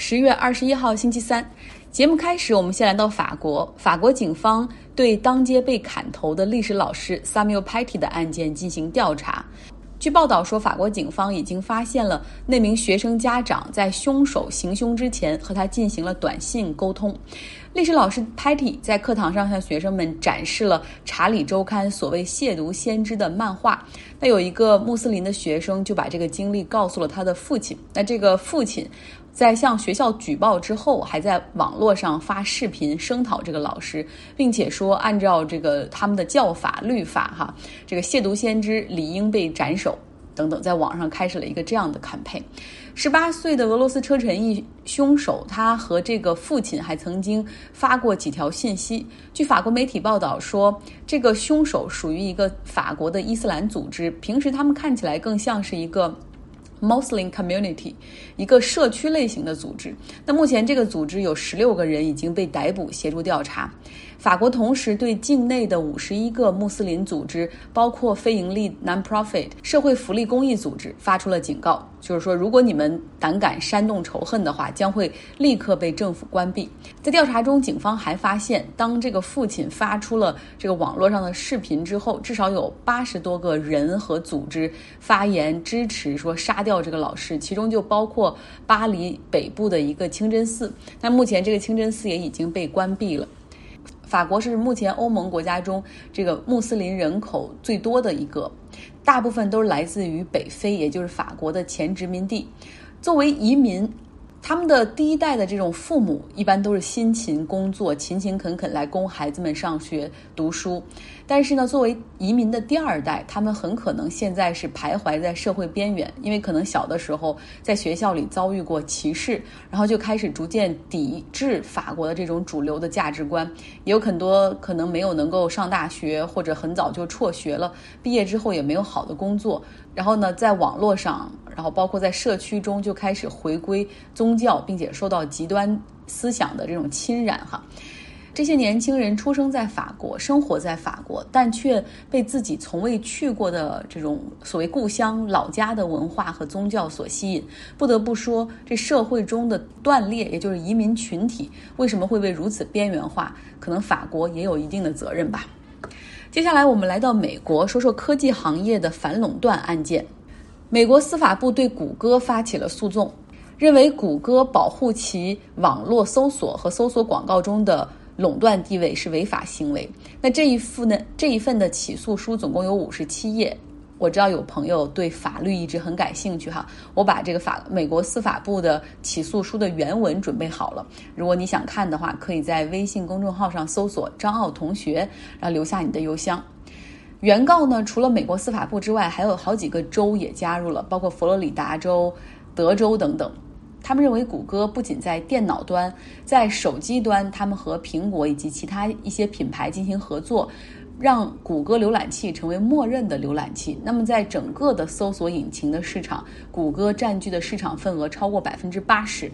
十月二十一号星期三，节目开始，我们先来到法国。法国警方对当街被砍头的历史老师 Samuel Patty 的案件进行调查。据报道说，法国警方已经发现了那名学生家长在凶手行凶之前和他进行了短信沟通。历史老师 Patty 在课堂上向学生们展示了《查理周刊》所谓亵渎先知的漫画。那有一个穆斯林的学生就把这个经历告诉了他的父亲。那这个父亲在向学校举报之后，还在网络上发视频声讨这个老师，并且说按照这个他们的教法律法，哈，这个亵渎先知理应被斩首。等等，在网上开始了一个这样的 campaign。十八岁的俄罗斯车臣一凶手，他和这个父亲还曾经发过几条信息。据法国媒体报道说，这个凶手属于一个法国的伊斯兰组织，平时他们看起来更像是一个 Muslim community，一个社区类型的组织。那目前这个组织有十六个人已经被逮捕，协助调查。法国同时对境内的五十一个穆斯林组织，包括非盈利 （non-profit） 社会福利公益组织，发出了警告，就是说，如果你们胆敢煽动仇恨的话，将会立刻被政府关闭。在调查中，警方还发现，当这个父亲发出了这个网络上的视频之后，至少有八十多个人和组织发言支持说杀掉这个老师，其中就包括巴黎北部的一个清真寺。那目前这个清真寺也已经被关闭了。法国是目前欧盟国家中这个穆斯林人口最多的一个，大部分都是来自于北非，也就是法国的前殖民地。作为移民。他们的第一代的这种父母一般都是辛勤工作、勤勤恳恳来供孩子们上学读书，但是呢，作为移民的第二代，他们很可能现在是徘徊在社会边缘，因为可能小的时候在学校里遭遇过歧视，然后就开始逐渐抵制法国的这种主流的价值观，也有很多可能没有能够上大学，或者很早就辍学了，毕业之后也没有好的工作。然后呢，在网络上，然后包括在社区中，就开始回归宗教，并且受到极端思想的这种侵染。哈，这些年轻人出生在法国，生活在法国，但却被自己从未去过的这种所谓故乡、老家的文化和宗教所吸引。不得不说，这社会中的断裂，也就是移民群体为什么会被如此边缘化，可能法国也有一定的责任吧。接下来，我们来到美国，说说科技行业的反垄断案件。美国司法部对谷歌发起了诉讼，认为谷歌保护其网络搜索和搜索广告中的垄断地位是违法行为。那这一份呢？这一份的起诉书总共有五十七页。我知道有朋友对法律一直很感兴趣哈，我把这个法美国司法部的起诉书的原文准备好了。如果你想看的话，可以在微信公众号上搜索张奥同学，然后留下你的邮箱。原告呢，除了美国司法部之外，还有好几个州也加入了，包括佛罗里达州、德州等等。他们认为谷歌不仅在电脑端，在手机端，他们和苹果以及其他一些品牌进行合作。让谷歌浏览器成为默认的浏览器。那么，在整个的搜索引擎的市场，谷歌占据的市场份额超过百分之八十。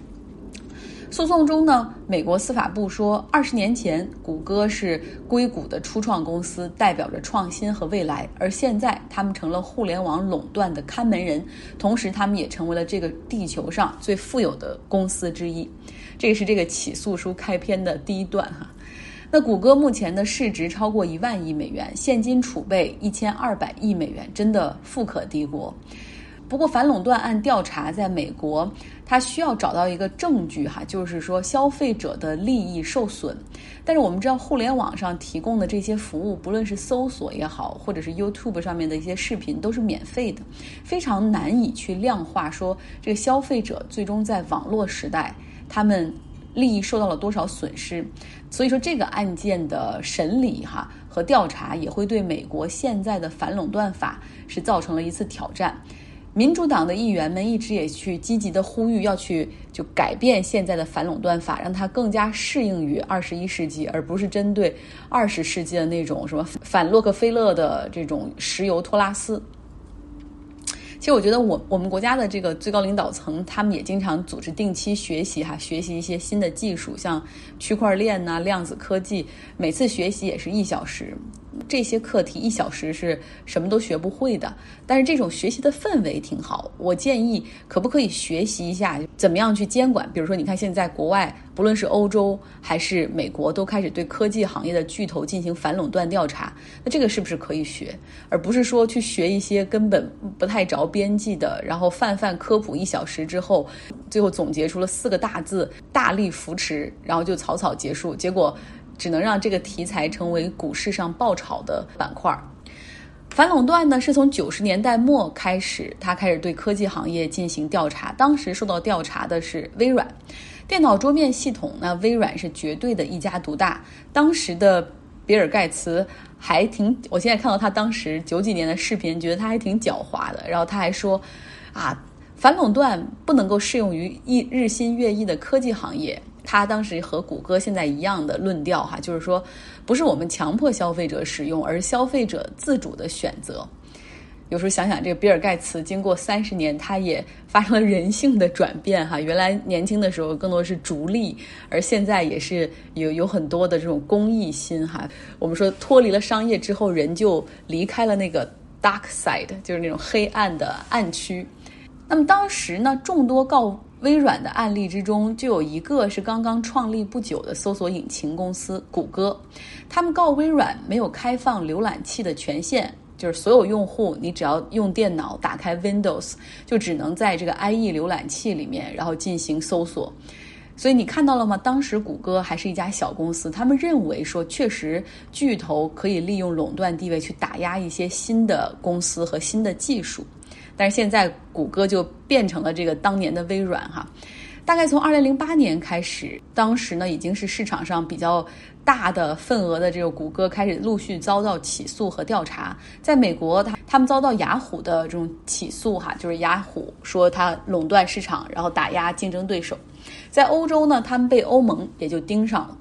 诉讼中呢，美国司法部说，二十年前谷歌是硅谷的初创公司，代表着创新和未来，而现在他们成了互联网垄断的看门人，同时他们也成为了这个地球上最富有的公司之一。这个是这个起诉书开篇的第一段哈。那谷歌目前的市值超过一万亿美元，现金储备一千二百亿美元，真的富可敌国。不过反垄断案调查在美国，它需要找到一个证据哈，就是说消费者的利益受损。但是我们知道，互联网上提供的这些服务，不论是搜索也好，或者是 YouTube 上面的一些视频，都是免费的，非常难以去量化说这个消费者最终在网络时代他们。利益受到了多少损失？所以说这个案件的审理哈和调查也会对美国现在的反垄断法是造成了一次挑战。民主党的议员们一直也去积极的呼吁要去就改变现在的反垄断法，让它更加适应于二十一世纪，而不是针对二十世纪的那种什么反洛克菲勒的这种石油托拉斯。其实我觉得，我我们国家的这个最高领导层，他们也经常组织定期学习哈，学习一些新的技术，像区块链呐、量子科技，每次学习也是一小时。这些课题一小时是什么都学不会的。但是这种学习的氛围挺好，我建议可不可以学习一下怎么样去监管？比如说，你看现在国外，不论是欧洲还是美国，都开始对科技行业的巨头进行反垄断调查。那这个是不是可以学，而不是说去学一些根本不太着边际的，然后泛泛科普一小时之后，最后总结出了四个大字“大力扶持”，然后就草草结束，结果只能让这个题材成为股市上爆炒的板块。反垄断呢，是从九十年代末开始，他开始对科技行业进行调查。当时受到调查的是微软，电脑桌面系统那，微软是绝对的一家独大。当时的比尔盖茨还挺，我现在看到他当时九几年的视频，觉得他还挺狡猾的。然后他还说，啊，反垄断不能够适用于日日新月异的科技行业。他当时和谷歌现在一样的论调哈，就是说，不是我们强迫消费者使用，而消费者自主的选择。有时候想想，这个比尔盖茨经过三十年，他也发生了人性的转变哈。原来年轻的时候更多是逐利，而现在也是有有很多的这种公益心哈。我们说脱离了商业之后，人就离开了那个 dark side，就是那种黑暗的暗区。那么当时呢，众多告。微软的案例之中，就有一个是刚刚创立不久的搜索引擎公司谷歌，他们告微软没有开放浏览器的权限，就是所有用户你只要用电脑打开 Windows，就只能在这个 IE 浏览器里面然后进行搜索。所以你看到了吗？当时谷歌还是一家小公司，他们认为说确实巨头可以利用垄断地位去打压一些新的公司和新的技术。但是现在谷歌就变成了这个当年的微软哈，大概从二零零八年开始，当时呢已经是市场上比较大的份额的这个谷歌开始陆续遭到起诉和调查。在美国，他他们遭到雅虎的这种起诉哈，就是雅虎说它垄断市场，然后打压竞争对手。在欧洲呢，他们被欧盟也就盯上了。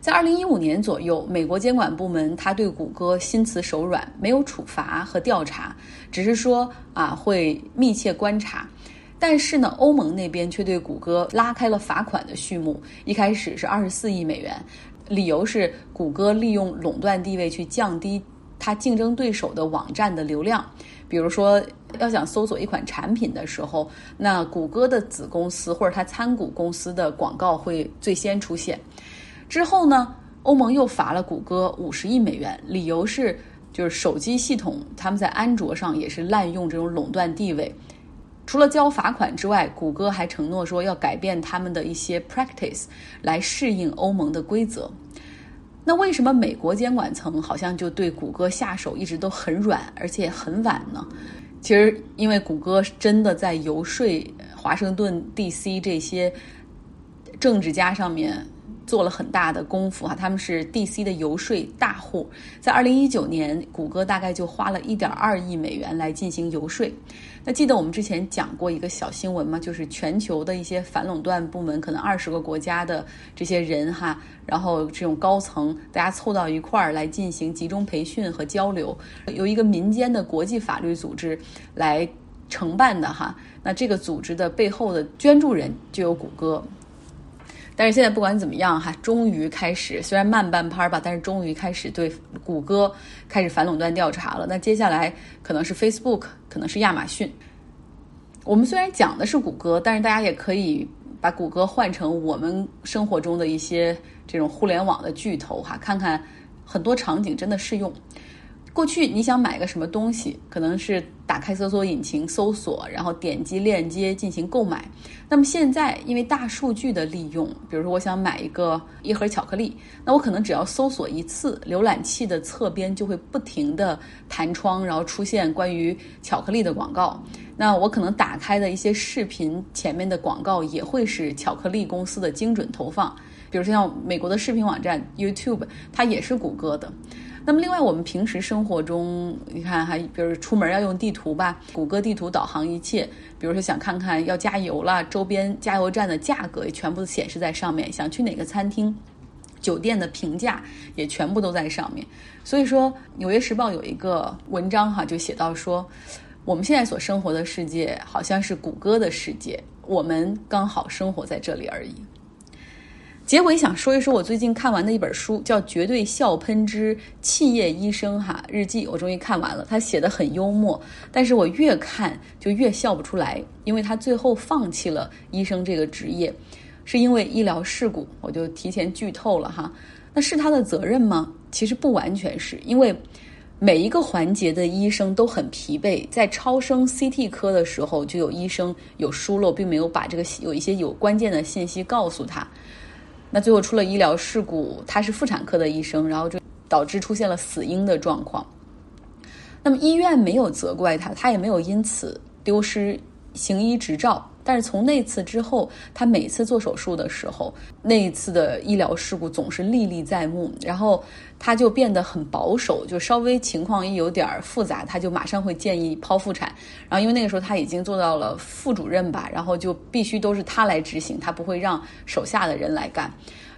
在二零一五年左右，美国监管部门他对谷歌心慈手软，没有处罚和调查，只是说啊会密切观察。但是呢，欧盟那边却对谷歌拉开了罚款的序幕，一开始是二十四亿美元，理由是谷歌利用垄断地位去降低它竞争对手的网站的流量。比如说，要想搜索一款产品的时候，那谷歌的子公司或者它参股公司的广告会最先出现。之后呢，欧盟又罚了谷歌五十亿美元，理由是就是手机系统他们在安卓上也是滥用这种垄断地位。除了交罚款之外，谷歌还承诺说要改变他们的一些 practice 来适应欧盟的规则。那为什么美国监管层好像就对谷歌下手一直都很软，而且很晚呢？其实因为谷歌真的在游说华盛顿 DC 这些政治家上面。做了很大的功夫哈，他们是 DC 的游说大户，在二零一九年，谷歌大概就花了一点二亿美元来进行游说。那记得我们之前讲过一个小新闻吗？就是全球的一些反垄断部门，可能二十个国家的这些人哈，然后这种高层大家凑到一块儿来进行集中培训和交流，由一个民间的国际法律组织来承办的哈。那这个组织的背后的捐助人就有谷歌。但是现在不管怎么样哈，终于开始，虽然慢半拍吧，但是终于开始对谷歌开始反垄断调查了。那接下来可能是 Facebook，可能是亚马逊。我们虽然讲的是谷歌，但是大家也可以把谷歌换成我们生活中的一些这种互联网的巨头哈，看看很多场景真的适用。过去你想买个什么东西，可能是打开搜索引擎搜索，然后点击链接进行购买。那么现在因为大数据的利用，比如说我想买一个一盒巧克力，那我可能只要搜索一次，浏览器的侧边就会不停的弹窗，然后出现关于巧克力的广告。那我可能打开的一些视频前面的广告也会是巧克力公司的精准投放，比如说像美国的视频网站 YouTube，它也是谷歌的。那么，另外，我们平时生活中，你看，还比如出门要用地图吧，谷歌地图导航一切。比如说，想看看要加油了，周边加油站的价格也全部显示在上面。想去哪个餐厅、酒店的评价也全部都在上面。所以说，《纽约时报》有一个文章哈，就写到说，我们现在所生活的世界好像是谷歌的世界，我们刚好生活在这里而已。结尾想说一说我最近看完的一本书，叫《绝对笑喷之企业医生哈日记》，我终于看完了。他写的很幽默，但是我越看就越笑不出来，因为他最后放弃了医生这个职业，是因为医疗事故。我就提前剧透了哈，那是他的责任吗？其实不完全是，因为每一个环节的医生都很疲惫。在超声 CT 科的时候，就有医生有疏漏，并没有把这个有一些有关键的信息告诉他。那最后出了医疗事故，他是妇产科的医生，然后就导致出现了死婴的状况。那么医院没有责怪他，他也没有因此丢失行医执照。但是从那次之后，他每次做手术的时候，那一次的医疗事故总是历历在目。然后他就变得很保守，就稍微情况一有点复杂，他就马上会建议剖腹产。然后因为那个时候他已经做到了副主任吧，然后就必须都是他来执行，他不会让手下的人来干。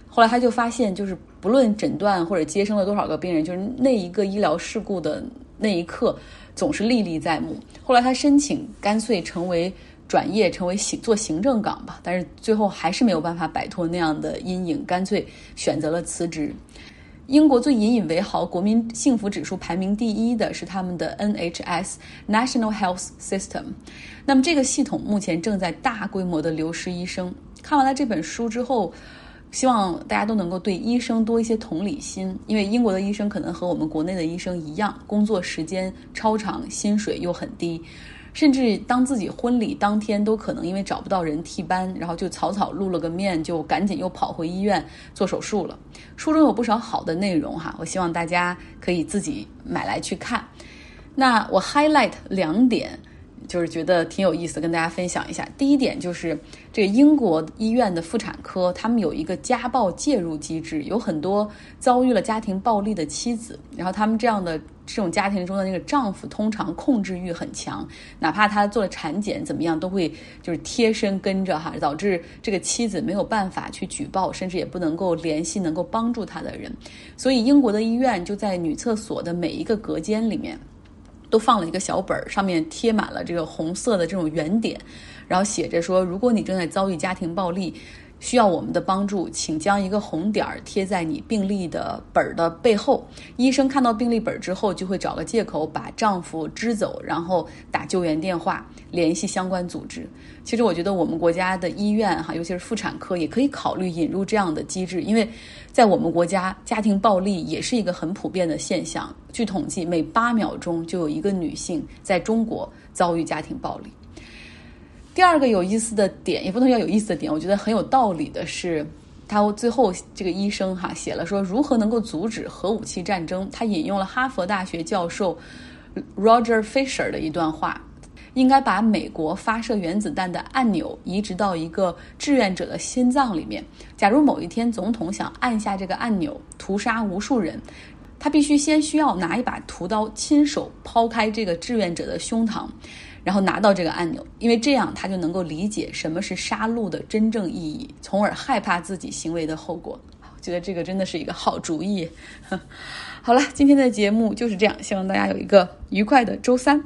后来他就发现，就是不论诊断或者接生了多少个病人，就是那一个医疗事故的那一刻总是历历在目。后来他申请干脆成为。转业成为行做行政岗吧，但是最后还是没有办法摆脱那样的阴影，干脆选择了辞职。英国最引以为豪、国民幸福指数排名第一的是他们的 NHS National Health System。那么这个系统目前正在大规模的流失医生。看完了这本书之后，希望大家都能够对医生多一些同理心，因为英国的医生可能和我们国内的医生一样，工作时间超长，薪水又很低。甚至当自己婚礼当天都可能因为找不到人替班，然后就草草露了个面，就赶紧又跑回医院做手术了。书中有不少好的内容哈，我希望大家可以自己买来去看。那我 highlight 两点。就是觉得挺有意思，跟大家分享一下。第一点就是这个英国医院的妇产科，他们有一个家暴介入机制，有很多遭遇了家庭暴力的妻子，然后他们这样的这种家庭中的那个丈夫，通常控制欲很强，哪怕他做了产检怎么样，都会就是贴身跟着哈，导致这个妻子没有办法去举报，甚至也不能够联系能够帮助他的人。所以英国的医院就在女厕所的每一个隔间里面。都放了一个小本儿，上面贴满了这个红色的这种圆点，然后写着说：如果你正在遭遇家庭暴力。需要我们的帮助，请将一个红点儿贴在你病历的本儿的背后。医生看到病历本之后，就会找个借口把丈夫支走，然后打救援电话，联系相关组织。其实我觉得我们国家的医院哈，尤其是妇产科，也可以考虑引入这样的机制，因为在我们国家，家庭暴力也是一个很普遍的现象。据统计，每八秒钟就有一个女性在中国遭遇家庭暴力。第二个有意思的点，也不能叫有意思的点，我觉得很有道理的是，他最后这个医生哈写了说如何能够阻止核武器战争。他引用了哈佛大学教授 Roger Fisher 的一段话：应该把美国发射原子弹的按钮移植到一个志愿者的心脏里面。假如某一天总统想按下这个按钮，屠杀无数人，他必须先需要拿一把屠刀，亲手剖开这个志愿者的胸膛。然后拿到这个按钮，因为这样他就能够理解什么是杀戮的真正意义，从而害怕自己行为的后果。我觉得这个真的是一个好主意。好了，今天的节目就是这样，希望大家有一个愉快的周三。